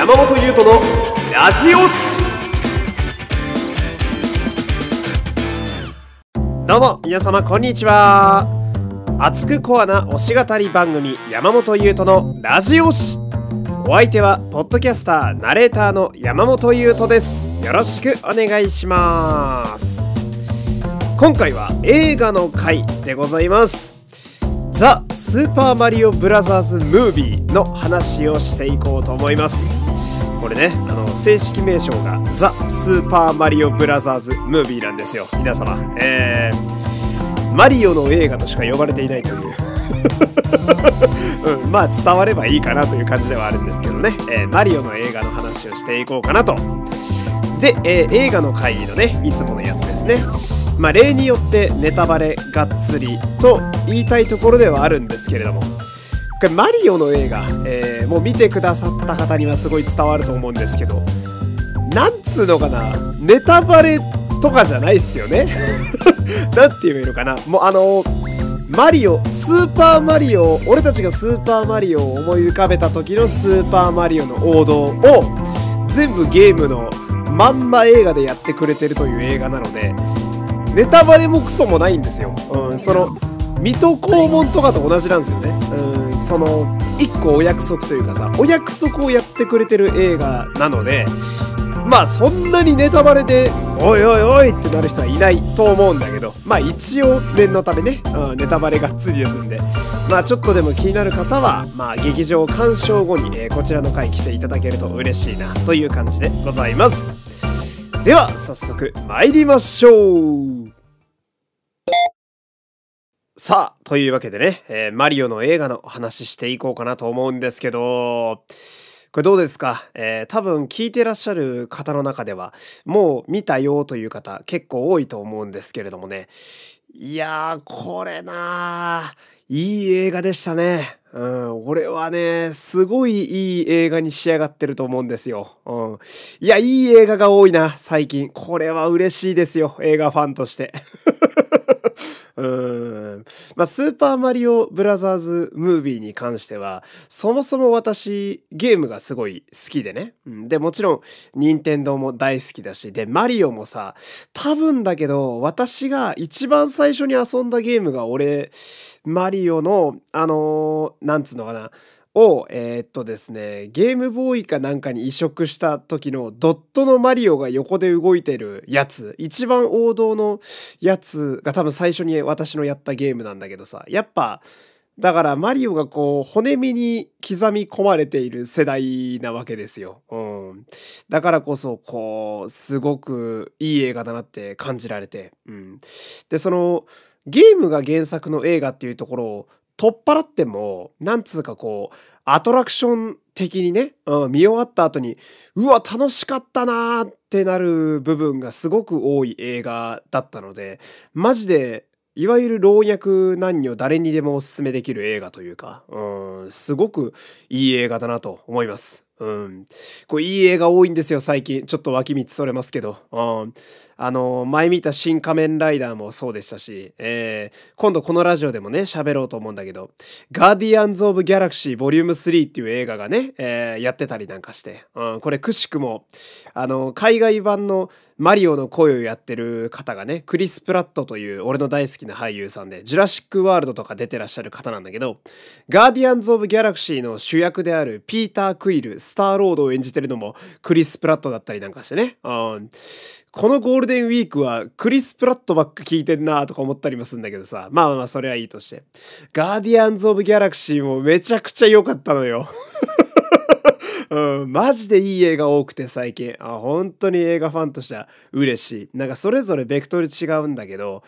山本優斗のラジオシどうも皆様こんにちは。熱くコアな推し語り番組山本優斗のラジオシお相手はポッドキャスターナレーターの山本優斗です。よろしくお願いします。今回は映画の回でございます。ザ・スーパーマリオブラザーズ・ムービーの話をしていこうと思います。これねあの正式名称がザ・スーパーマリオブラザーズ・ムービーなんですよ。皆様えー、マリオの映画としか呼ばれていないという。うん、まあ伝わればいいかなという感じではあるんですけどね、えー、マリオの映画の話をしていこうかなと。で、えー、映画の会議のねいつものやつですね。まあ例によってネタバレがっつりと言いたいところではあるんですけれども。これマリオの映画、えー、もう見てくださった方にはすごい伝わると思うんですけど。なんつうのかなネタバレとかじゃないっすよね。なんて言えばいいのかな。もうあのマリオスーパーマリオ俺たちがスーパーマリオを思い浮かべた時のスーパーマリオの王道を全部ゲームのまんま映画でやってくれてるという映画なのでネタバレもクソもないんですよ。うん、その水戸黄門とかと同じなんですよね。うん、その一個お約束というかさお約束をやってくれてる映画なのでまあそんなにネタバレでおいおいおいってなる人はいないと思うんだけどまあ一応念のためね、うん、ネタバレがっつりですんでまあちょっとでも気になる方はまあ劇場鑑賞後に、え、こちらの回来ていただけると嬉しいなという感じでございますでは早速参りましょうさあというわけでね、えー、マリオの映画の話していこうかなと思うんですけどこれどうですか、えー、多分聞いてらっしゃる方の中ではもう見たよという方結構多いと思うんですけれどもねいやーこれないい映画でしたね。うん、俺はね、すごいいい映画に仕上がってると思うんですよ。うん。いや、いい映画が多いな、最近。これは嬉しいですよ、映画ファンとして。うん。まあ、スーパーマリオブラザーズムービーに関しては、そもそも私、ゲームがすごい好きでね。うん、で、もちろん、任天堂も大好きだし、で、マリオもさ、多分だけど、私が一番最初に遊んだゲームが俺、マリオの、あのー、なんつうのかな、を、えー、っとですね、ゲームボーイかなんかに移植した時のドットのマリオが横で動いてるやつ、一番王道のやつが多分最初に私のやったゲームなんだけどさ、やっぱ、だからマリオがこう骨身に刻み込まれている世代なわけですよ。うん。だからこそこうすごくいい映画だなって感じられて。うん。で、そのゲームが原作の映画っていうところを取っ払っても、なんつうかこう、アトラクション的にね、うん、見終わった後に、うわ、楽しかったなーってなる部分がすごく多い映画だったので、マジで、いわゆる老若男女誰にでもおすすめできる映画というか、うん、すごくいい映画だなと思います。うん。これいい映画多いんですよ、最近。ちょっと脇道それますけど。うん。あの、前見た新仮面ライダーもそうでしたし、えー、今度このラジオでもね、喋ろうと思うんだけど、ガーディアンズ・オブ・ギャラクシーボリューム3っていう映画がね、えー、やってたりなんかして、うん、これくしくも、あの、海外版のマリオの声をやってる方がね、クリス・プラットという俺の大好きな俳優さんで、ジュラシック・ワールドとか出てらっしゃる方なんだけど、ガーディアンズ・オブ・ギャラクシーの主役であるピーター・クイル、スターロードを演じてるのもクリス・プラットだったりなんかしてね、うん、このゴールデンウィークはクリス・プラットばっか聞いてんなとか思ったりもするんだけどさ。まあまあそれはいいとして。ガーディアンズ・オブ・ギャラクシーもめちゃくちゃ良かったのよ。うん、マジでいい映画多くて最近。あ、本当に映画ファンとしては嬉しい。なんかそれぞれベクトル違うんだけど、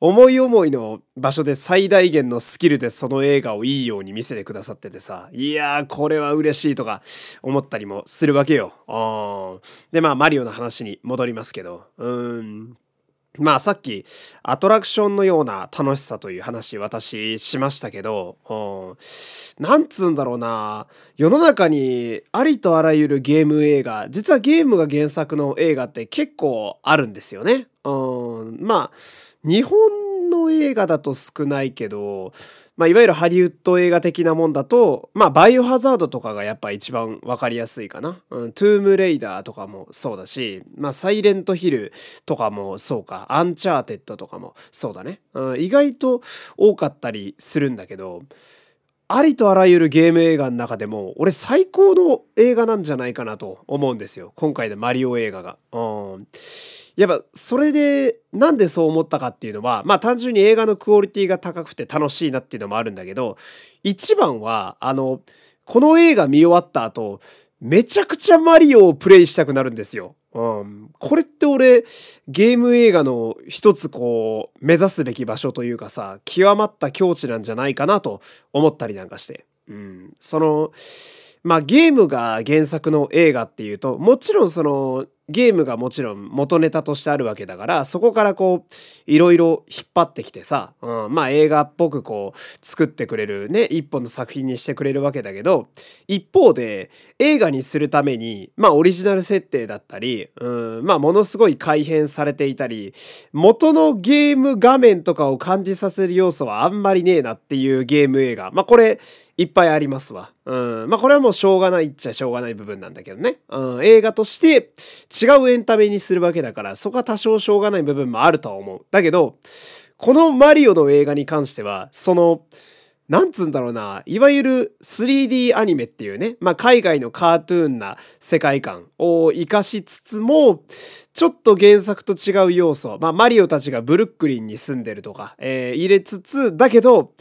思い思いの場所で最大限のスキルでその映画をいいように見せてくださっててさ、いやーこれは嬉しいとか思ったりもするわけよ。で、まあマリオの話に戻りますけど、うん。まあさっきアトラクションのような楽しさという話私しましたけど、うん、なんつうんだろうな。世の中にありとあらゆるゲーム映画実はゲームが原作の映画って結構あるんですよね。うん、まあ日本の映画だと少ないけど、まあ、いわゆるハリウッド映画的なもんだと、まあ、バイオハザードとかがやっぱ一番わかりやすいかな。うん、トゥームレイダーとかもそうだし、まあ、サイレントヒルとかもそうか、アンチャーテッドとかもそうだね。うん、意外と多かったりするんだけど、ありとあらゆるゲーム映画の中でも、俺最高の映画なんじゃないかなと思うんですよ。今回のマリオ映画が。うん。やっぱそれでなんでそう思ったかっていうのはまあ単純に映画のクオリティが高くて楽しいなっていうのもあるんだけど一番はあのこの映画見終わった後めちゃくちゃマリオをプレイしたくなるんですよ。うん、これって俺ゲーム映画の一つこう目指すべき場所というかさ極まった境地なんじゃないかなと思ったりなんかして、うん、そのまあゲームが原作の映画っていうともちろんそのゲームがもちろん元ネタとしてあるわけだからそこからこういろいろ引っ張ってきてさ、うん、まあ映画っぽくこう作ってくれるね一本の作品にしてくれるわけだけど一方で映画にするためにまあオリジナル設定だったり、うん、まあものすごい改変されていたり元のゲーム画面とかを感じさせる要素はあんまりねえなっていうゲーム映画まあこれいっぱいありますわ。うん。まあこれはもうしょうがないっちゃしょうがない部分なんだけどね。うん。映画として違うエンタメにするわけだから、そこは多少しょうがない部分もあるとは思う。だけど、このマリオの映画に関しては、その、なんつうんだろうな、いわゆる 3D アニメっていうね、まあ海外のカートゥーンな世界観を活かしつつも、ちょっと原作と違う要素、まあマリオたちがブルックリンに住んでるとか、えー、入れつつ、だけど、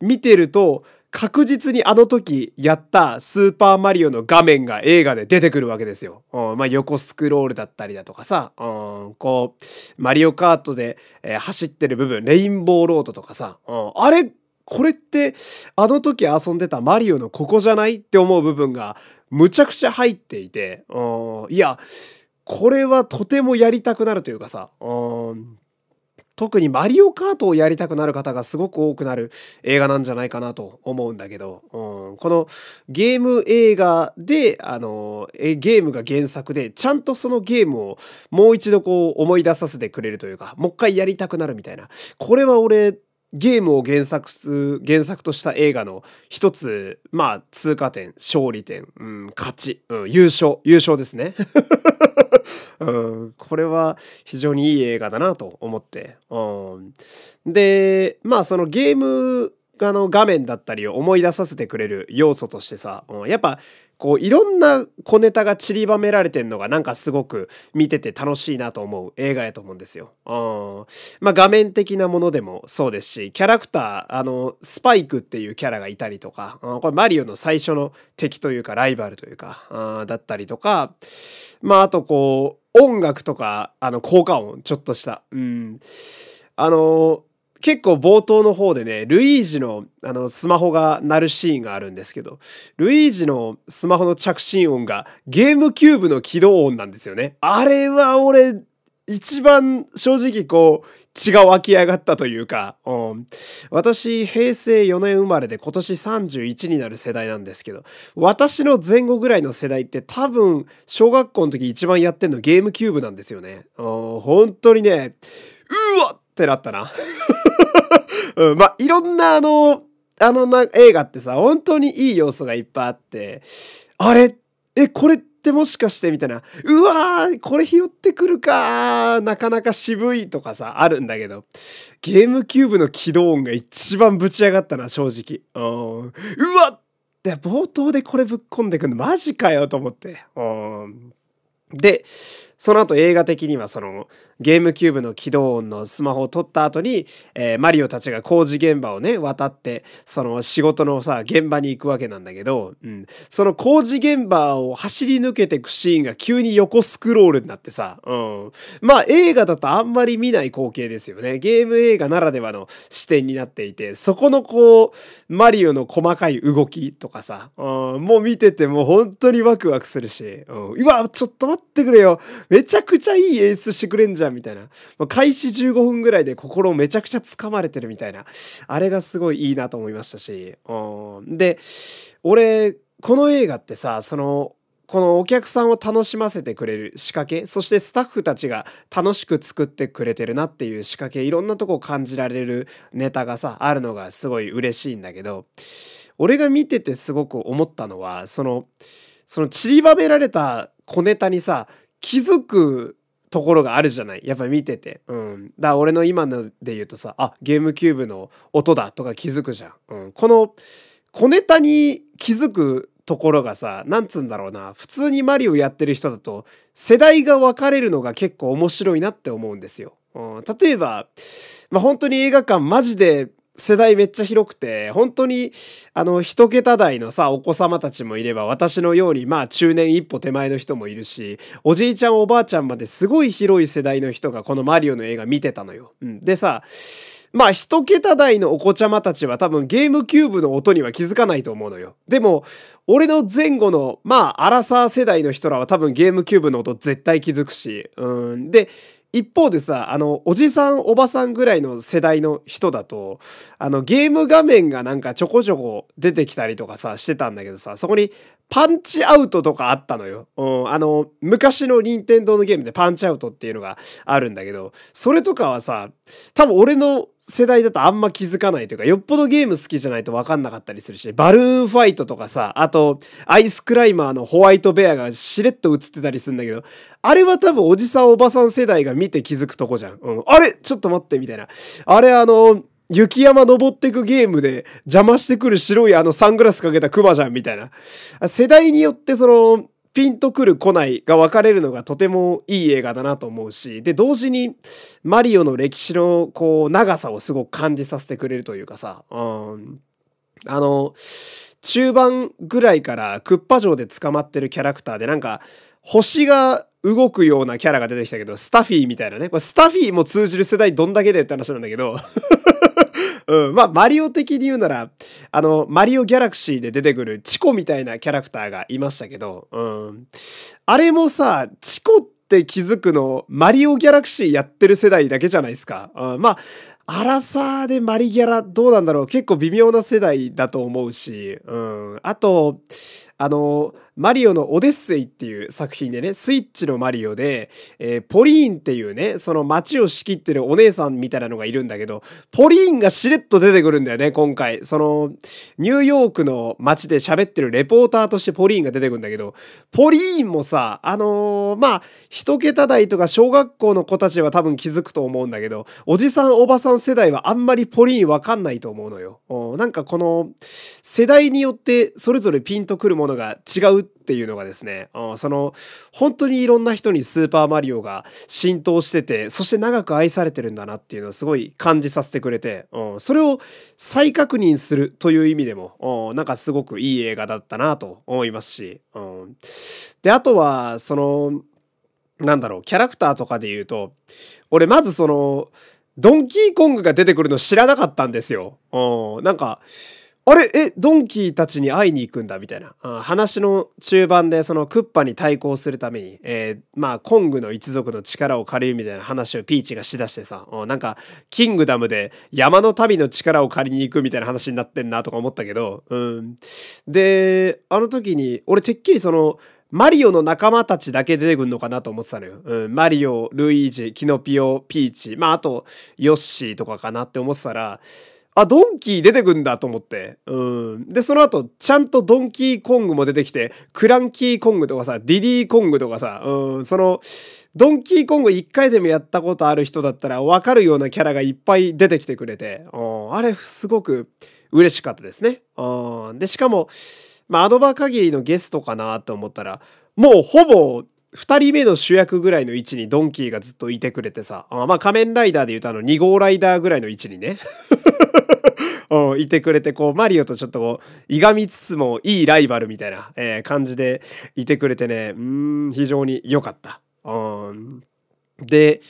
見てると、確実にあの時やったスーパーマリオの画面が映画で出てくるわけですよ。うん、まあ、横スクロールだったりだとかさ、うん、こう、マリオカートで、えー、走ってる部分、レインボーロードとかさ、うん、あれ？これってあの時遊んでたマリオのここじゃないって思う部分がむちゃくちゃ入っていて、うん、いや、これはとてもやりたくなるというかさ、うん特にマリオカートをやりたくなる方がすごく多くなる映画なんじゃないかなと思うんだけど、うん、このゲーム映画で、あの、えゲームが原作で、ちゃんとそのゲームをもう一度こう思い出させてくれるというか、もう一回やりたくなるみたいな。これは俺、ゲームを原作、原作とした映画の一つ、まあ、通過点、勝利点、うん、勝ち、うん、優勝、優勝ですね。うん、これは非常にいい映画だなと思って。うん、で、まあそのゲームあの画面だったりを思い出させてくれる要素としてさ、うん、やっぱこういろんな小ネタが散りばめられてんのがなんかすごく見てて楽しいなと思う映画やと思うんですよ。うん、まあ画面的なものでもそうですしキャラクターあのスパイクっていうキャラがいたりとか、うん、これマリオの最初の敵というかライバルというか、うん、だったりとかまああとこう音楽とかあの効果音ちょっとした。うん、あの結構冒頭の方でね、ルイージのあのスマホが鳴るシーンがあるんですけど、ルイージのスマホの着信音がゲームキューブの起動音なんですよね。あれは俺、一番正直こう、血が湧き上がったというか、うん、私、平成4年生まれで今年31になる世代なんですけど、私の前後ぐらいの世代って多分、小学校の時一番やってんのゲームキューブなんですよね。うん、本当にね、うわってなったな。うん、まあ、いろんなあの、あのな映画ってさ、本当にいい要素がいっぱいあって、あれ？え、これってもしかしてみたいな、うわー、これ拾ってくるかなかなか渋いとかさ、あるんだけど、ゲームキューブの起動音が一番ぶち上がったな、正直。うん、うわっ！冒頭でこれぶっ込んでくんのマジかよと思って。うん、で、その後映画的にはそのゲームキューブの起動音のスマホを取った後に、えー、マリオたちが工事現場をね渡ってその仕事のさ現場に行くわけなんだけど、うん、その工事現場を走り抜けていくシーンが急に横スクロールになってさ、うん、まあ映画だとあんまり見ない光景ですよね。ゲーム映画ならではの視点になっていてそこのこうマリオの細かい動きとかさ、うん、もう見ててもう本当にワクワクするし、うん、うわちょっと待ってくれよ。めちゃくちゃいい演出してくれんじゃんみたいなま。開始15分ぐらいで心をめちゃくちゃ掴まれてるみたいな。あれがすごいいいなと思いましたし。うん、で、俺、この映画ってさ、その、このお客さんを楽しませてくれる仕掛け、そしてスタッフたちが楽しく作ってくれてるなっていう仕掛け、いろんなとこ感じられるネタがさ、あるのがすごい嬉しいんだけど、俺が見ててすごく思ったのは、その、その散りばめられた小ネタにさ、気づくところがあるじゃない？やっぱ見てて。うん。だから俺の今ので言うとさ、あ、ゲームキューブの音だとか気づくじゃん。うん。この小ネタに気づくところがさ、なんつうんだろうな、普通にマリオやってる人だと、世代が分かれるのが結構面白いなって思うんですよ。うん、例えば、まあ、本当に映画館マジで世代めっちゃ広くて、本当に、あの、一桁台のさ、お子様たちもいれば、私のように、まあ、中年一歩手前の人もいるし、おじいちゃんおばあちゃんまですごい広い世代の人がこのマリオの映画見てたのよ。うん。でさ、まあ一桁台のお子ちゃまたちは多分ゲームキューブの音には気づかないと思うのよ。でも、俺の前後の、まあ、アラサー世代の人らは多分ゲームキューブの音絶対気づくし、うん。で、一方でさ、あの、おじさん、おばさんぐらいの世代の人だと、あの、ゲーム画面がなんかちょこちょこ出てきたりとかさ、してたんだけどさ、そこにパンチアウトとかあったのよ。うん、あの、昔の任天堂のゲームでパンチアウトっていうのがあるんだけど、それとかはさ、多分俺の世代だとあんま気づかないというか、よっぽどゲーム好きじゃないとわかんなかったりするし、バルーンファイトとかさ、あと、アイスクライマーのホワイトベアがしれっと映ってたりするんだけど、あれは多分おじさんおばさん世代が見て気づくとこじゃん。うん。あれ？ちょっと待って、みたいな。あれあの、雪山登ってくゲームで邪魔してくる白いあのサングラスかけたクマじゃんみたいな。世代によってそのピンとくる来ないが分かれるのがとてもいい映画だなと思うし、で、同時にマリオの歴史のこう長さをすごく感じさせてくれるというかさ、うん、あの、中盤ぐらいからクッパ城で捕まってるキャラクターでなんか星が動くようなキャラが出てきたけど、スタフィーみたいなね。これスタフィーも通じる世代どんだけでって話なんだけど うん。まあ、マリオ的に言うなら、あの、マリオギャラクシーで出てくるチコみたいなキャラクターがいましたけど、うん。あれもさ、チコって気づくの、マリオギャラクシーやってる世代だけじゃないですか。うん、まあ、アラサーでマリギャラどうなんだろう結構微妙な世代だと思うし、うん。あと、あの、マリオのオデッセイっていう作品でね、スイッチのマリオで、えー、ポリーンっていうね、その街を仕切ってるお姉さんみたいなのがいるんだけど、ポリーンがしれっと出てくるんだよね、今回。その、ニューヨークの街で喋ってるレポーターとしてポリーンが出てくるんだけど、ポリーンもさ、あのー、まあ、一桁台とか小学校の子たちは多分気づくと思うんだけど、おじさんおばさん世代はあんまりポリーンわかんないと思うのよ。なんかこの、世代によってそれぞれピンとくるものが違うっていうのがですね、その、本当にいろんな人にスーパーマリオが浸透してて、そして長く愛されてるんだなっていうのをすごい感じさせてくれて、それを再確認するという意味でも、なんかすごくいい映画だったなと思いますし、で、あとは、その、なんだろう、キャラクターとかで言うと、俺まずその、ドンキーコングが出てくるの知らなかったんですよ。なんか、あれ？え、ドンキーたちに会いに行くんだみたいな。話の中盤でそのクッパに対抗するために、えー、まあ、コングの一族の力を借りるみたいな話をピーチがしだしてさ、なんか、キングダムで山の民の力を借りに行くみたいな話になってんなとか思ったけど、うん。で、あの時に、俺てっきりその、マリオの仲間たちだけ出てくんのかなと思ってたのよ。うん、マリオ、ルイージ、キノピオ、ピーチ、まああと、ヨッシーとかかなって思ってたら、あ、ドンキー出てくんだと思って。うん。で、その後、ちゃんとドンキーコングも出てきて、クランキーコングとかさ、ディディーコングとかさ、うん、その、ドンキーコング一回でもやったことある人だったらわかるようなキャラがいっぱい出てきてくれて、うん、あれ、すごく嬉しかったですね。うん。で、しかも、まあ、アドバー限りのゲストかなと思ったら、もうほぼ二人目の主役ぐらいの位置にドンキーがずっといてくれてさ、あまあ仮面ライダーで言うとあの2号ライダーぐらいの位置にね いてくれて、こう、マリオとちょっとこう、いがみつつもいいライバルみたいな、えー、感じでいてくれてね、うん、非常に良かった。うん、で、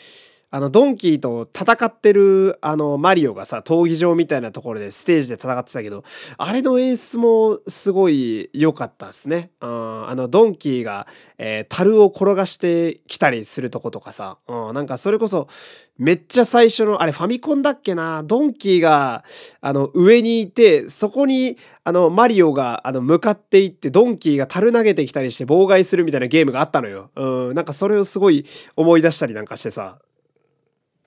あの、ドンキーと戦ってる、あの、マリオがさ、闘技場みたいなところでステージで戦ってたけど、あれの演出もすごい良かったですね。うん、あの、ドンキーが、えー、樽を転がしてきたりするとことかさ、うん、なんかそれこそ、めっちゃ最初の、あれファミコンだっけな、ドンキーが、あの、上にいて、そこに、あの、マリオが、あの、向かっていって、ドンキーが樽投げてきたりして妨害するみたいなゲームがあったのよ。うん、なんかそれをすごい思い出したりなんかしてさ、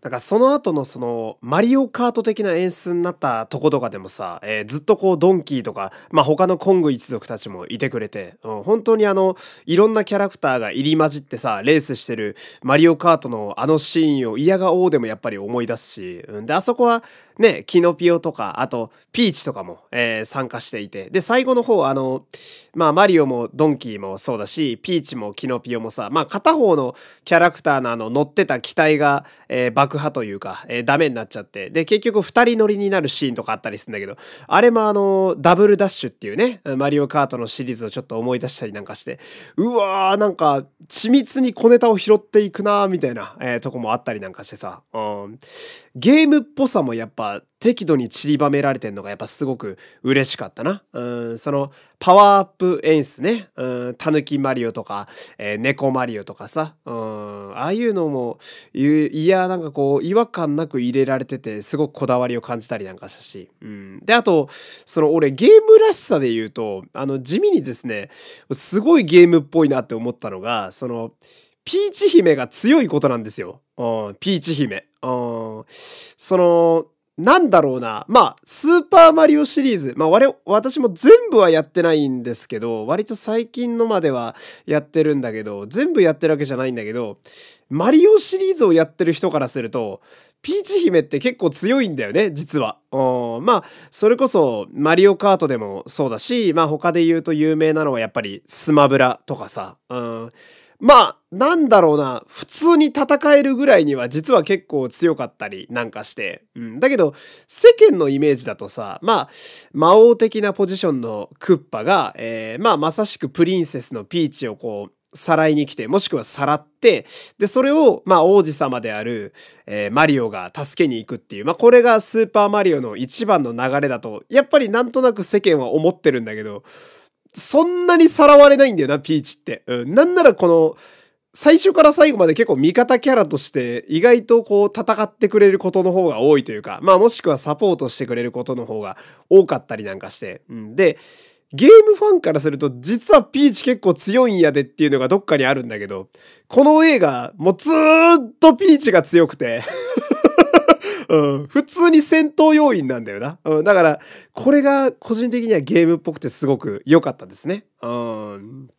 だかその後のそのマリオカート的な演出になったとことかでもさ、えー、ずっとこうドンキーとか、まあ、他のコング一族たちもいてくれて、うん、本当にあのいろんなキャラクターが入り混じってさレースしてるマリオカートのあのシーンを嫌がおうでもやっぱり思い出すし、うん、であそこはねキノピオとかあとピーチとかも、えー、参加していて。で最後の方あのまあマリオもドンキーもそうだしピーチもキノピオもさまあ片方のキャラクターのあの乗ってた機体が、えー、爆破というか、えー、ダメになっちゃって、で、結局2人乗りになるシーンとかあったりするんだけど、あれもあの、ダブルダッシュっていうね、マリオカートのシリーズをちょっと思い出したりなんかして、うわー、なんか、緻密に小ネタを拾っていくなーみたいな、えー、とこもあったりなんかしてさ、うん、ゲームっぽさもやっぱ適度に散りばめられてんのがやっぱすごく嬉しかったな。うん、そのパワーアップ演出ね。うん、タヌキマリオとか、えー、猫マリオとかさ。うん、ああいうのも、いや、なんかこう、違和感なく入れられてて、すごくこだわりを感じたりなんかしたし。うん。で、あと、その俺ゲームらしさで言うと、あの、地味にですね、すごいゲームっぽいなって思ったのが、その、ピーチ姫が強いことなんですよ。うん、ピーチ姫。うん、その、なんだろうな。まあ、スーパーマリオシリーズ。まあ、我、私も全部はやってないんですけど、割と最近のまではやってるんだけど、全部やってるわけじゃないんだけど、マリオシリーズをやってる人からすると、ピーチ姫って結構強いんだよね、実は。まあ、それこそ、マリオカートでもそうだし、まあ他で言うと有名なのはやっぱりスマブラとかさ。うんまあ、なんだろうな、普通に戦えるぐらいには実は結構強かったりなんかして。うん。だけど、世間のイメージだとさ、まあ、魔王的なポジションのクッパが、えー、まあ、まさしくプリンセスのピーチをこう、さらいに来て、もしくはさらって、で、それを、まあ、王子様である、えー、マリオが助けに行くっていう、まあ、これがスーパーマリオの一番の流れだと、やっぱりなんとなく世間は思ってるんだけど、そんなにさらわれないんだよな、ピーチって。うん。なんならこの、最初から最後まで結構味方キャラとして意外とこう戦ってくれることの方が多いというか、まあもしくはサポートしてくれることの方が多かったりなんかして。うん、で、ゲームファンからすると実はピーチ結構強いんやでっていうのがどっかにあるんだけど、この映画もうずーっとピーチが強くてうん、普通に戦闘要員なんだよな。うん、だから、これが個人的にはゲームっぽくてすごく良かったですね。うん。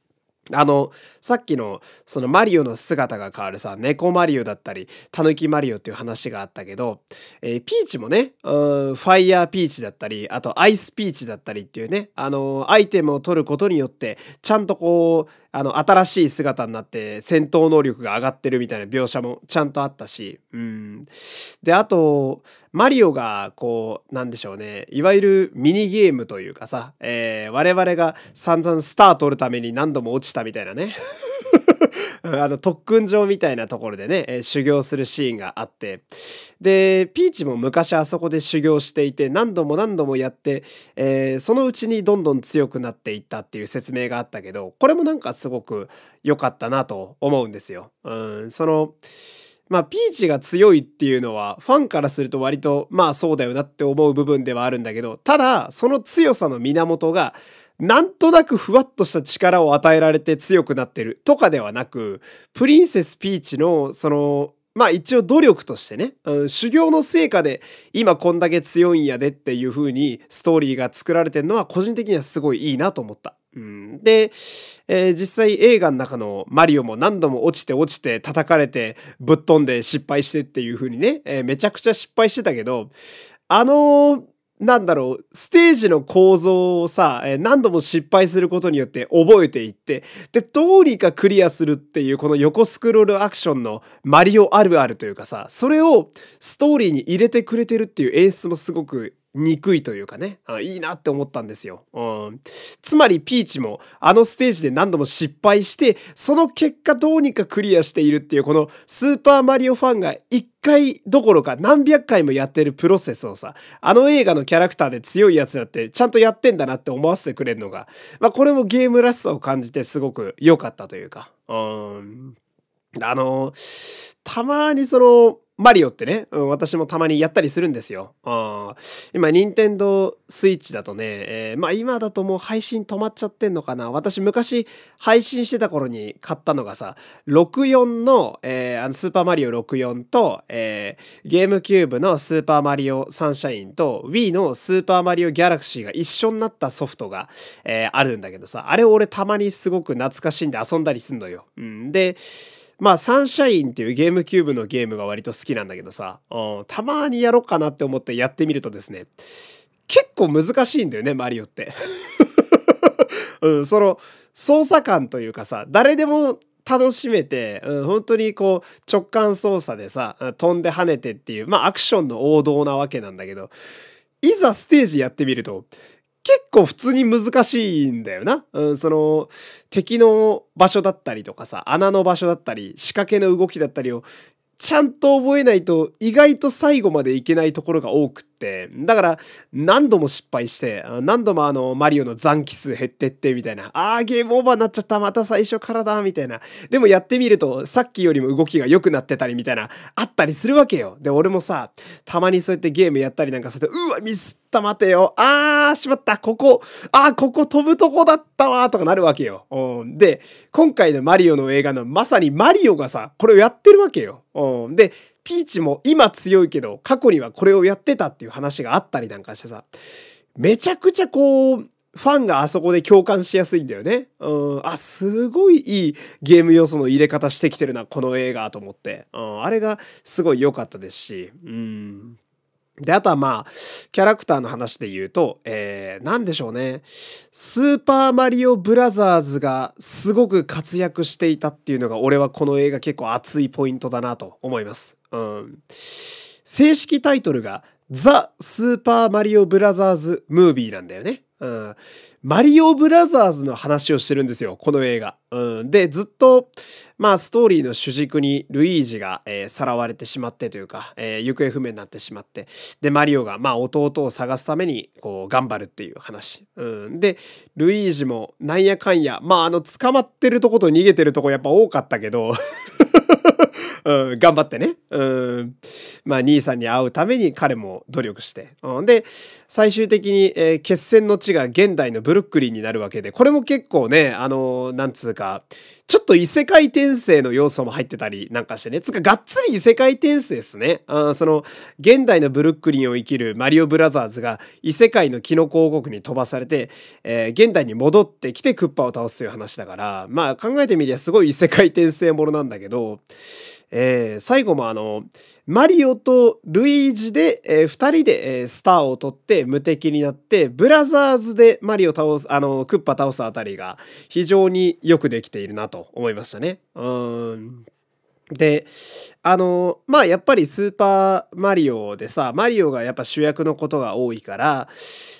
あの、さっきの、そのマリオの姿が変わるさ、猫マリオだったり、タヌキマリオっていう話があったけど、えー、ピーチもね、うん、ファイヤーピーチだったり、あとアイスピーチだったりっていうね、あの、アイテムを取ることによって、ちゃんとこう、あの、新しい姿になって戦闘能力が上がってるみたいな描写もちゃんとあったし、うん。で、あと、マリオが、こう、なんでしょうね、いわゆるミニゲームというかさ、えー、我々が散々スター取るために何度も落ちたみたいなね。あの特訓場みたいなところでね、えー、修行するシーンがあってでピーチも昔あそこで修行していて何度も何度もやって、えー、そのうちにどんどん強くなっていったっていう説明があったけどこれもなんかすごく良かったなと思うんですよ。うんそのまあ、ピーチが強いっていうのは、ファンからすると割と、まあそうだよなって思う部分ではあるんだけど、ただ、その強さの源が、なんとなくふわっとした力を与えられて強くなってるとかではなく、プリンセスピーチの、その、まあ一応努力としてね、うん、修行の成果で今こんだけ強いんやでっていう風にストーリーが作られてるのは個人的にはすごいいいなと思った。うん、で、えー、実際映画の中のマリオも何度も落ちて落ちて叩かれてぶっ飛んで失敗してっていう風にね、えー、めちゃくちゃ失敗してたけど、あのーなんだろう、ステージの構造をさ、え何度も失敗することによって覚えていって、で、どうにかクリアするっていうこの横スクロールアクションのマリオあるあるというかさ、それをストーリーに入れてくれてるっていう演出もすごくにくいというかね、あいいなって思ったんですよ。うん。つまりピーチもあのステージで何度も失敗して、その結果どうにかクリアしているっていうこのスーパーマリオファンが一回どころか何百回もやってるプロセスをさ、あの映画のキャラクターで強いやつだってちゃんとやってんだなって思わせてくれるのが、まあこれもゲームらしさを感じてすごく良かったというか、うん。あの、たまにその、マリオってね、うん、私もたまにやったりするんですよ。あ今、任天堂スイッチだとね、えー、まあ今だともう配信止まっちゃってんのかな。私昔配信してた頃に買ったのがさ、64の、えー、あのスーパーマリオ64と、えー、ゲームキューブのスーパーマリオサンシャインと Wii のスーパーマリオギャラクシーが一緒になったソフトが、えー、あるんだけどさ、あれ俺たまにすごく懐かしいんで遊んだりすんのよ。うん、で、まあ、サンシャインっていうゲームキューブのゲームが割と好きなんだけどさ、うん、たまにやろうかなって思ってやってみるとですね、結構難しいんだよね、マリオって。うん、その、操作感というかさ、誰でも楽しめて、うん、本当にこう直感操作でさ、飛んで跳ねてっていう、まあアクションの王道なわけなんだけど、いざステージやってみると、結構普通に難しいんだよな。うん、その、敵の場所だったりとかさ、穴の場所だったり、仕掛けの動きだったりを、ちゃんと覚えないと意外と最後までいけないところが多くて、だから何度も失敗して、何度もあのマリオの残機数減ってってみたいな、あーゲームオーバーになっちゃった、また最初からだ、みたいな。でもやってみるとさっきよりも動きが良くなってたりみたいな、あったりするわけよ。で、俺もさ、たまにそうやってゲームやったりなんかすると、うわ、ミスった待てよ。あー、しまった、ここ、あー、ここ飛ぶとこだったわ、とかなるわけよ。で、今回のマリオの映画のまさにマリオがさ、これをやってるわけよ。で、ピーチも今強いけど、過去にはこれをやってたっていう話があったりなんかしてさ、めちゃくちゃこう、ファンがあそこで共感しやすいんだよね。うん。あ、すごいいいゲーム要素の入れ方してきてるな、この映画と思って。うん。あれがすごい良かったですし。うん。で、あとはまあ、キャラクターの話で言うと、えー、なんでしょうね。スーパーマリオブラザーズがすごく活躍していたっていうのが、俺はこの映画結構熱いポイントだなと思います。うん。正式タイトルが、ザ・スーパーマリオブラザーズ・ムービーなんだよね。うん。マリオブラザーズの話をしてるんですよ、この映画。うん。で、ずっと、まあ、ストーリーの主軸にルイージが、えー、さらわれてしまってというか、えー、行方不明になってしまって、で、マリオが、まあ、弟を探すために、こう、頑張るっていう話。うん。で、ルイージも、なんやかんや、まあ、あの、捕まってるとこと逃げてるとこやっぱ多かったけどうん、頑張ってね。うん。まあ、兄さんに会うために彼も努力して。うん、で、最終的に、えー、決戦の地が現代のブルックリンになるわけで、これも結構ね、あのー、なんつうか、ちょっと異世界転生の要素も入ってたりなんかしてね。つか、がっつり異世界転生ですね。あその、現代のブルックリンを生きるマリオブラザーズが異世界のキノコ王国に飛ばされて、えー、現代に戻ってきてクッパを倒すという話だから、まあ考えてみりゃすごい異世界転生ものなんだけど、えー、最後もあの、マリオとルイージで、えー、二人で、えー、スターを取って無敵になって、ブラザーズでマリオ倒す、あの、クッパ倒すあたりが非常によくできているなと思いましたね。うん。で、あの、まあやっぱりスーパーマリオでさ、マリオがやっぱ主役のことが多いから、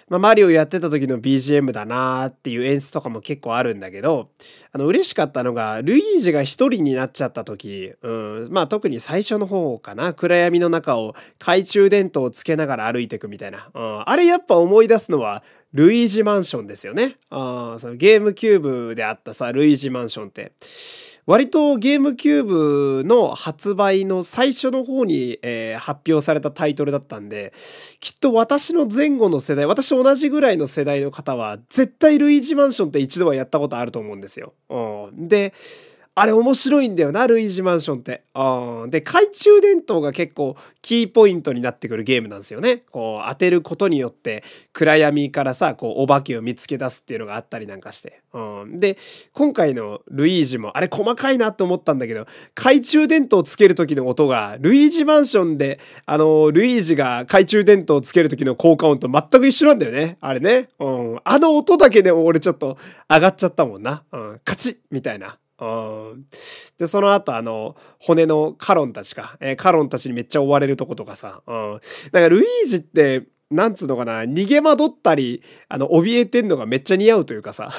まあ、マリオやってた時の BGM だなーっていう演出とかも結構あるんだけど、あの、嬉しかったのが、ルイージが一人になっちゃった時、うん、まあ特に最初の方かな、暗闇の中を懐中電灯をつけながら歩いていくみたいな。うん、あれやっぱ思い出すのは、ルイージマンションですよね。あそのゲームキューブであったさ、ルイージマンションって。割とゲームキューブの発売の最初の方に、えー、発表されたタイトルだったんで、きっと私の前後の世代、私同じぐらいの世代の方は、絶対ルイージマンションって一度はやったことあると思うんですよ。うん、で、あれ面白いんだよな、ルイージマンションって。うん。で、懐中電灯が結構キーポイントになってくるゲームなんですよね。こう、当てることによって暗闇からさ、こう、お化けを見つけ出すっていうのがあったりなんかして。うん。で、今回のルイージも、あれ細かいなって思ったんだけど、懐中電灯をつける時の音が、ルイージマンションで、あの、ルイージが懐中電灯をつける時の効果音と全く一緒なんだよね。あれね。うん。あの音だけで俺ちょっと上がっちゃったもんな。うん。カチッみたいな。で、その後、あの、骨のカロンたちか、えー、カロンたちにめっちゃ追われるとことかさ、うん。だからルイージって、なんつうのかな、逃げ惑ったり、あの、怯えてんのがめっちゃ似合うというかさ。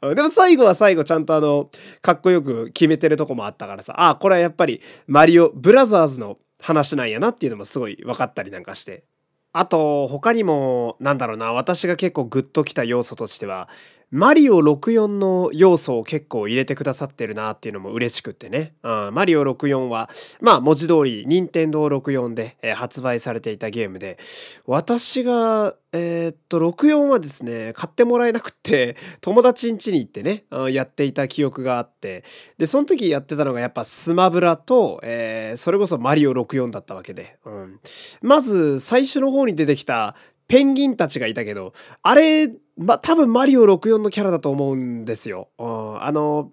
でも最後は最後ちゃんとあの、かっこよく決めてるとこもあったからさ、あ、これはやっぱりマリオブラザーズの話なんやなっていうのもすごい分かったりなんかして。あと、他にも、なんだろうな、私が結構グッときた要素としては、マリオ64の要素を結構入れてくださってるなっていうのも嬉しくってね。うん、マリオ64は、まあ文字通り、任天堂64で、えー、発売されていたゲームで、私が、えー、っと、64はですね、買ってもらえなくて、友達ん家に行ってね、うん、やっていた記憶があって、で、その時やってたのがやっぱスマブラと、えー、それこそマリオ64だったわけで。うん、まず、最初の方に出てきた、ペンギンたちがいたけど、あれ、ま、多分マリオ64のキャラだと思うんですよ。うん、あの、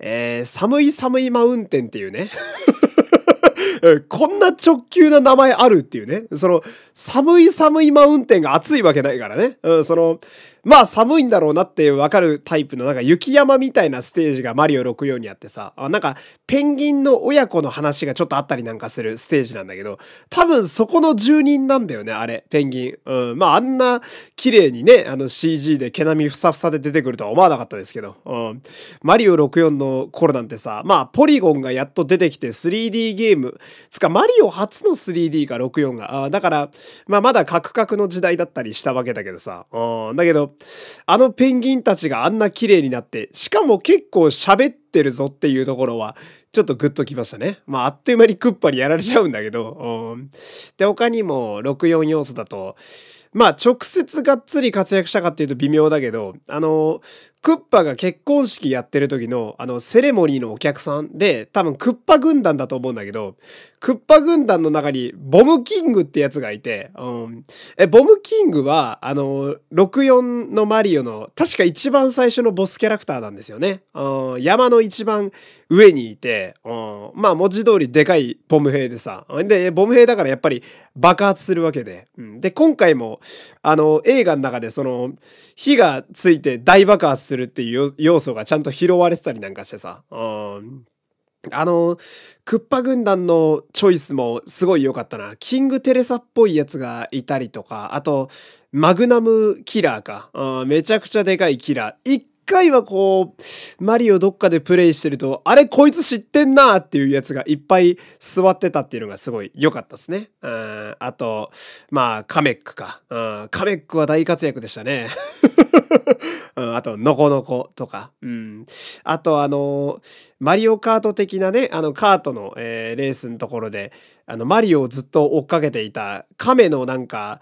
えー、寒い寒いマウンテンっていうね。こんな直球な名前あるっていうね。その、寒い寒いマウンテンが暑いわけないからね。うん、その、まあ寒いんだろうなってわかるタイプのなんか雪山みたいなステージがマリオ64にあってさ、あなんかペンギンの親子の話がちょっとあったりなんかするステージなんだけど、多分そこの住人なんだよね、あれ、ペンギン。うん、まああんな綺麗にね、あの CG で毛並みふさふさで出てくるとは思わなかったですけど、うん、マリオ64の頃なんてさ、まあポリゴンがやっと出てきて 3D ゲーム、つかマリオ初の 3D か64が、あだから、まあまだカクカクの時代だったりしたわけだけどさ、うん、だけど、あのペンギンたちがあんな綺麗になって、しかも結構喋ってるぞっていうところは、ちょっとグッときましたね。まあ、あっという間にクッパにやられちゃうんだけど、うん、で、他にも64要素だと、まあ、直接がっつり活躍したかっていうと微妙だけど、あの、クッパが結婚式やってる時の、あの、セレモニーのお客さんで、多分クッパ軍団だと思うんだけど、クッパ軍団の中に、ボムキングってやつがいて、うん。え、ボムキングは、あの、64のマリオの、確か一番最初のボスキャラクターなんですよね。うん、山の一番上にいて、うん、まあ、文字通りでかいボム兵でさ。で、ボム兵だからやっぱり爆発するわけで。うん、で、今回も、あの、映画の中でその、火がついて大爆発するっていう要素がちゃんと拾われてたりなんかしてさ。うん。あの、クッパ軍団のチョイスもすごい良かったな。キングテレサっぽいやつがいたりとか、あと、マグナムキラーか。うん、めちゃくちゃでかいキラー。一回はこう、マリオどっかでプレイしてると、あれこいつ知ってんなっていうやつがいっぱい座ってたっていうのがすごい良かったですね。うん、あと、まあ、カメックか。うん、カメックは大活躍でしたね。うん、あと、ノコノコとか。うん。あと、あの、マリオカート的なね、あの、カートの、えー、レースのところで、あの、マリオをずっと追っかけていた、亀のなんか、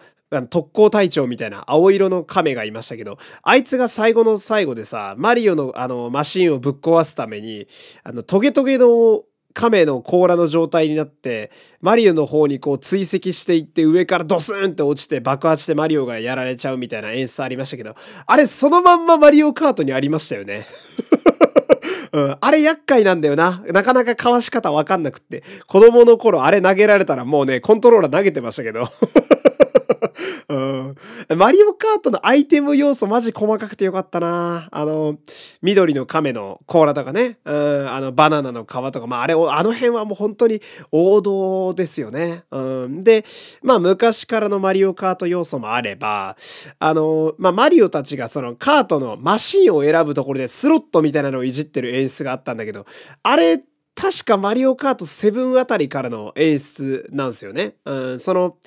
特攻隊長みたいな青色の亀がいましたけど、あいつが最後の最後でさ、マリオのあのマシンをぶっ壊すために、あのトゲトゲの亀の甲羅の状態になって、マリオの方にこう追跡していって上からドスンって落ちて爆発してマリオがやられちゃうみたいな演出ありましたけど、あれそのまんまマリオカートにありましたよね。うん、あれ厄介なんだよな。なかなかかわし方わかんなくって。子供の頃あれ投げられたらもうね、コントローラー投げてましたけど。うん。マリオカートのアイテム要素マジ細かくてよかったな。あの、緑の亀の甲羅とかね。うん。あの、バナナの皮とか。まあ、あれ、あの辺はもう本当に王道ですよね。うん。で、まあ、昔からのマリオカート要素もあれば、あの、まあ、マリオたちがそのカートのマシンを選ぶところでスロットみたいなのをいじってる演出があったんだけど、あれ、確かマリオカート7あたりからの演出なんですよね。うん、その、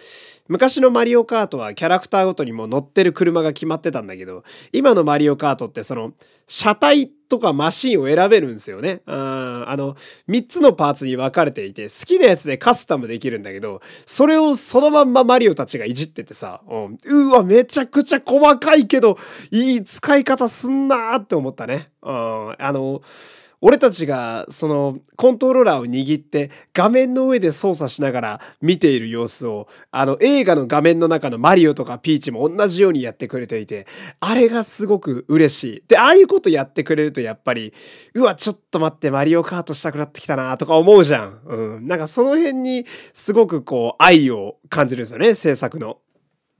昔のマリオカートはキャラクターごとにも乗ってる車が決まってたんだけど、今のマリオカートってその、車体とかマシンを選べるんですよね。あの、3つのパーツに分かれていて、好きなやつでカスタムできるんだけど、それをそのまんまマリオたちがいじっててさ、うん、うわ、めちゃくちゃ細かいけど、いい使い方すんなーって思ったね。うん、あの、俺たちがそのコントローラーを握って画面の上で操作しながら見ている様子をあの映画の画面の中のマリオとかピーチも同じようにやってくれていてあれがすごく嬉しい。で、ああいうことやってくれるとやっぱりうわ、ちょっと待ってマリオカートしたくなってきたなとか思うじゃん。うん。なんかその辺にすごくこう愛を感じるんですよね、制作の。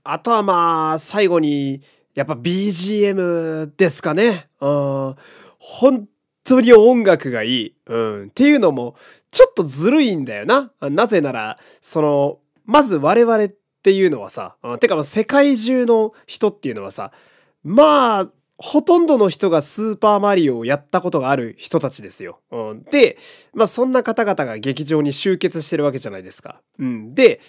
あとはまあ最後にやっぱ BGM ですかね。うん。本当に音楽がいい。うん。っていうのも、ちょっとずるいんだよな。なぜなら、その、まず我々っていうのはさ、てかま世界中の人っていうのはさ、まあ、ほとんどの人がスーパーマリオをやったことがある人たちですよ。うん、で、まあそんな方々が劇場に集結してるわけじゃないですか。うん、で、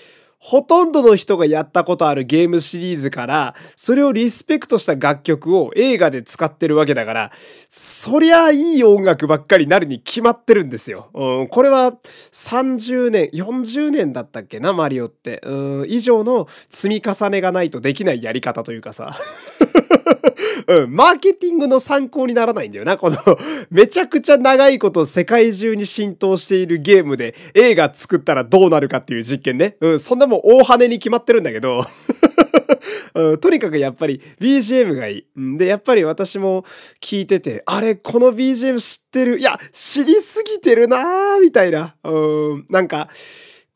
ほとんどの人がやったことあるゲームシリーズから、それをリスペクトした楽曲を映画で使ってるわけだから、そりゃいい音楽ばっかりなるに決まってるんですよ。うん、これは30年、40年だったっけな、マリオって。うん、以上の積み重ねがないとできないやり方というかさ。うん、マーケティングの参考にならないんだよな。この めちゃくちゃ長いこと世界中に浸透しているゲームで映画作ったらどうなるかっていう実験ね。うん、そんなもん大羽に決まってるんだけど うん、とにかくやっぱり BGM がいい。で、やっぱり私も聞いてて、あれ、この BGM 知ってる？いや、知りすぎてるなーみたいな。うん、なんか、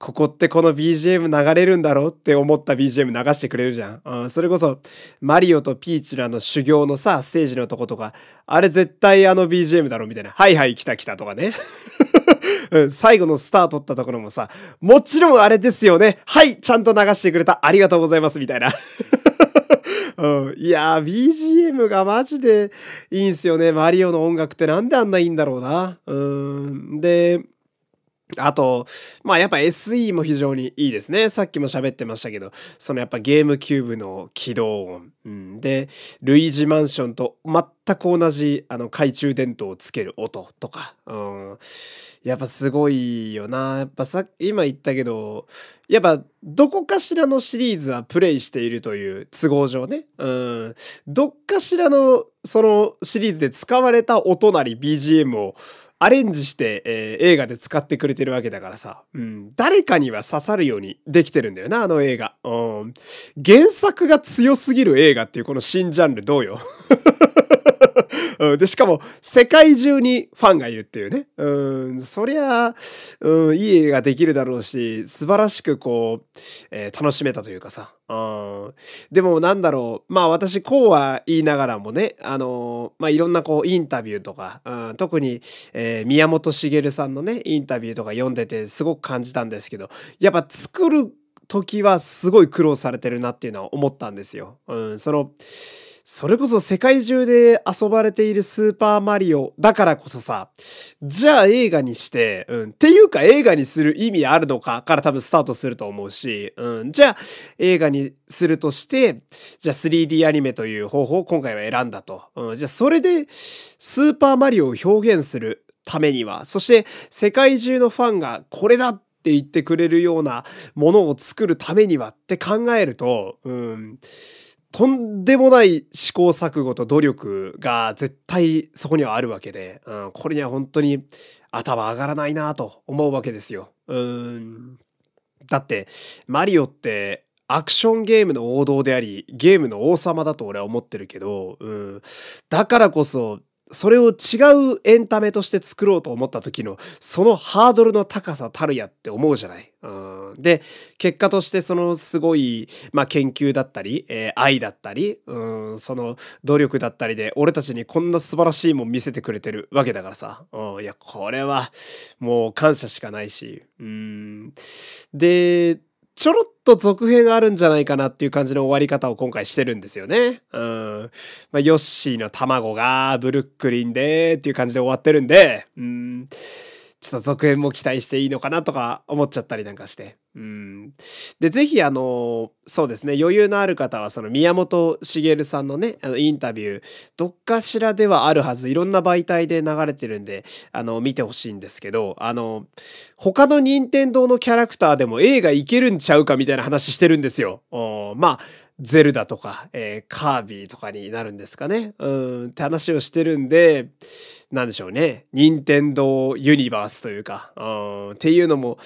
ここってこの BGM 流れるんだろうって思った BGM 流してくれるじゃん。うん、それこそ、マリオとピーチらの修行のさ、ステージのとことか、あれ絶対あの BGM だろみたいな。はいはい来た来たとかね。うん、最後のスター取ったところもさ、もちろんあれですよね。はい、ちゃんと流してくれた。ありがとうございます。みたいな。うん、いやー、BGM がマジでいいんすよね。マリオの音楽ってなんであんないいんだろうな。うん。で、あと、まあやっぱ SE も非常にいいですね。さっきも喋ってましたけど、そのやっぱゲームキューブの起動音。うん、で、ルイージマンションと全く同じあの懐中電灯をつける音とか。うん、やっぱすごいよな。やっぱさ今言ったけど、やっぱどこかしらのシリーズはプレイしているという都合上ね。うん、どっかしらのそのシリーズで使われた音なり BGM をアレンジして、えー、映画で使ってくれてるわけだからさ、うん、誰かには刺さるようにできてるんだよな、あの映画。うん、原作が強すぎる映画っていうこの新ジャンルどうよ。うん、で、しかも、世界中にファンがいるっていうね。うん、そりゃ、うん、いい映画できるだろうし、素晴らしくこう、えー、楽しめたというかさ。うん、でもなんだろう。まあ私こうは言いながらもね、あのー、まあいろんなこうインタビューとか、うん、特に、えー、宮本茂さんのね、インタビューとか読んでてすごく感じたんですけど、やっぱ作る時はすごい苦労されてるなっていうのは思ったんですよ。うん、その、それこそ世界中で遊ばれているスーパーマリオだからこそさ、じゃあ映画にして、うん、っていうか映画にする意味あるのかから多分スタートすると思うし、うん、じゃあ映画にするとして、じゃあ 3D アニメという方法を今回は選んだと。うん、じゃあそれでスーパーマリオを表現するためには、そして世界中のファンがこれだって言ってくれるようなものを作るためにはって考えると、うん、とんでもない試行錯誤と努力が絶対そこにはあるわけで、うん、これには本当に頭上がらないなと思うわけですよ。うんだってマリオってアクションゲームの王道でありゲームの王様だと俺は思ってるけど、うん、だからこそそれを違うエンタメとして作ろうと思った時のそのハードルの高さたるやって思うじゃない？うん、で結果としてそのすごい、まあ、研究だったり、えー、愛だったり、うん、その努力だったりで俺たちにこんな素晴らしいもん見せてくれてるわけだからさ、うん、いやこれはもう感謝しかないし。うんでちょろっと続編があるんじゃないかなっていう感じの終わり方を今回してるんですよね。うん。まあ、ヨッシーの卵がブルックリンでっていう感じで終わってるんで、うん。ちょっと続編も期待していいのかなとか思っちゃったりなんかして。うん。で、ぜひあの、そうですね、余裕のある方はその宮本茂さんのね、あのインタビュー、どっかしらではあるはず、いろんな媒体で流れてるんで、あの、見てほしいんですけど、あの、他の任天堂のキャラクターでも映画いけるんちゃうかみたいな話してるんですよ。まあ、ゼルダとか、えー、カービィとかになるんですかね。うん、って話をしてるんで、なんでしょうね。任天堂ユニバースというか、うん、っていうのも、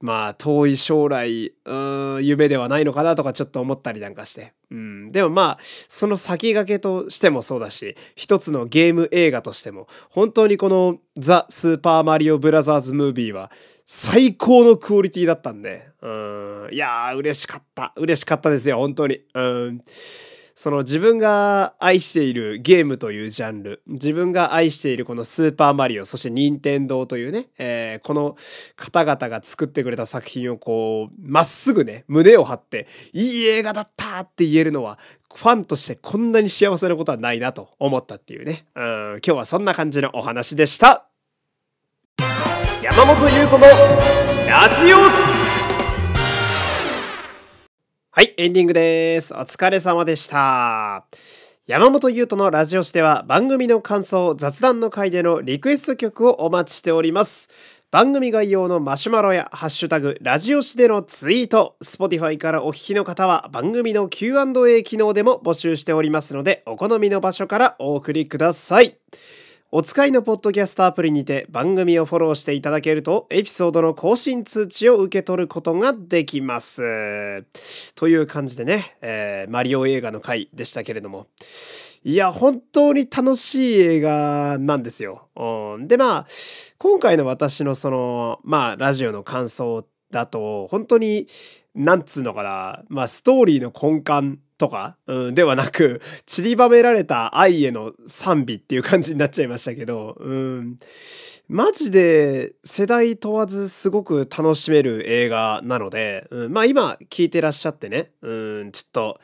まあ、遠い将来、うん、夢ではないのかなとかちょっと思ったりなんかして。うん、でもまあ、その先駆けとしてもそうだし、一つのゲーム映画としても、本当にこのザ・スーパーマリオブラザーズ・ムービーは、最高のクオリティだったんで、うん、いやー、嬉しかった。嬉しかったですよ、本当に。うん。その自分が愛しているゲームというジャンル、自分が愛しているこのスーパーマリオ、そして任天堂というね、えー、この方々が作ってくれた作品をこう、まっすぐね、胸を張って、いい映画だったって言えるのは、ファンとしてこんなに幸せなことはないなと思ったっていうね。うん、今日はそんな感じのお話でした。山本優斗のラジオはい、エンディングです。お疲れ様でした。山本優斗のラジオシでは番組の感想、雑談の回でのリクエスト曲をお待ちしております。番組概要のマシュマロやハッシュタグ、ラジオシでのツイート、Spotify からお聞きの方は番組の Q&A 機能でも募集しておりますので、お好みの場所からお送りください。お使いのポッドキャストアプリにて番組をフォローしていただけるとエピソードの更新通知を受け取ることができます。という感じでね、えー、マリオ映画の回でしたけれども。いや、本当に楽しい映画なんですよ。うん、で、まあ、今回の私のその、まあ、ラジオの感想だと、本当に、なんつうのかな、まあ、ストーリーの根幹とか、うん、ではなく、散りばめられた愛への賛美っていう感じになっちゃいましたけど、うん、マジで世代問わずすごく楽しめる映画なので、うん、まあ今聞いてらっしゃってね、うん、ちょっと、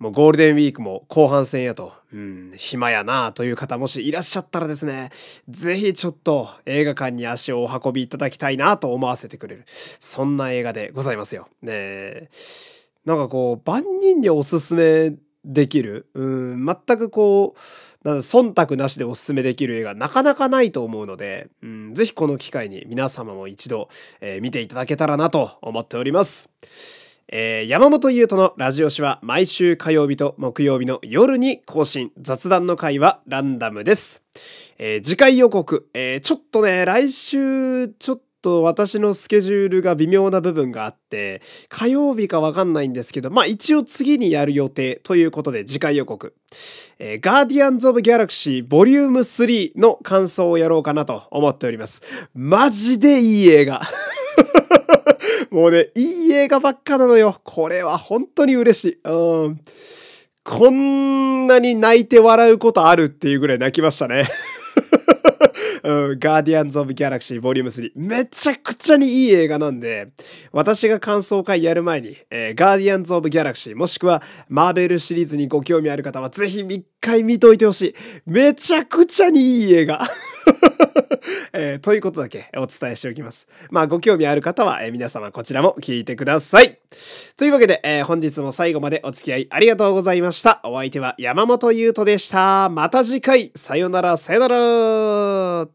もうゴールデンウィークも後半戦やと、うん、暇やなという方もしいらっしゃったらですね、ぜひちょっと映画館に足をお運びいただきたいなと思わせてくれる、そんな映画でございますよ。ねえなんかこう、万人におすすめできる、うん、全くこう、なん忖度なしでおすすめできる映画なかなかないと思うので、うん、ぜひこの機会に皆様も一度、えー、見ていただけたらなと思っております。えー、山本優斗のラジオ誌は毎週火曜日と木曜日の夜に更新。雑談の回はランダムです。えー、次回予告、えー、ちょっとね、来週ちょっとと私のスケジュールが微妙な部分があって、火曜日かわかんないんですけど、まあ一応次にやる予定ということで次回予告。えー、ガーディアンズ・オブ・ギャラクシーボリューム3の感想をやろうかなと思っております。マジでいい映画。もうね、いい映画ばっかなのよ。これは本当に嬉しい。うん。こんなに泣いて笑うことあるっていうぐらい泣きましたね。うん、ガーディアンズ・オブ・ギャラクシーボリューム3。めちゃくちゃにいい映画なんで、私が感想会やる前に、え、ガーディアンズ・オブ・ギャラクシー、もしくはマーベルシリーズにご興味ある方は、ぜひ一回見といてほしい。めちゃくちゃにいい映画。えー、ということだけお伝えしておきます。まあ、ご興味ある方は、えー、皆様こちらも聞いてください。というわけで、えー、本日も最後までお付き合いありがとうございました。お相手は山本優斗でした。また次回、さよなら、さよなら。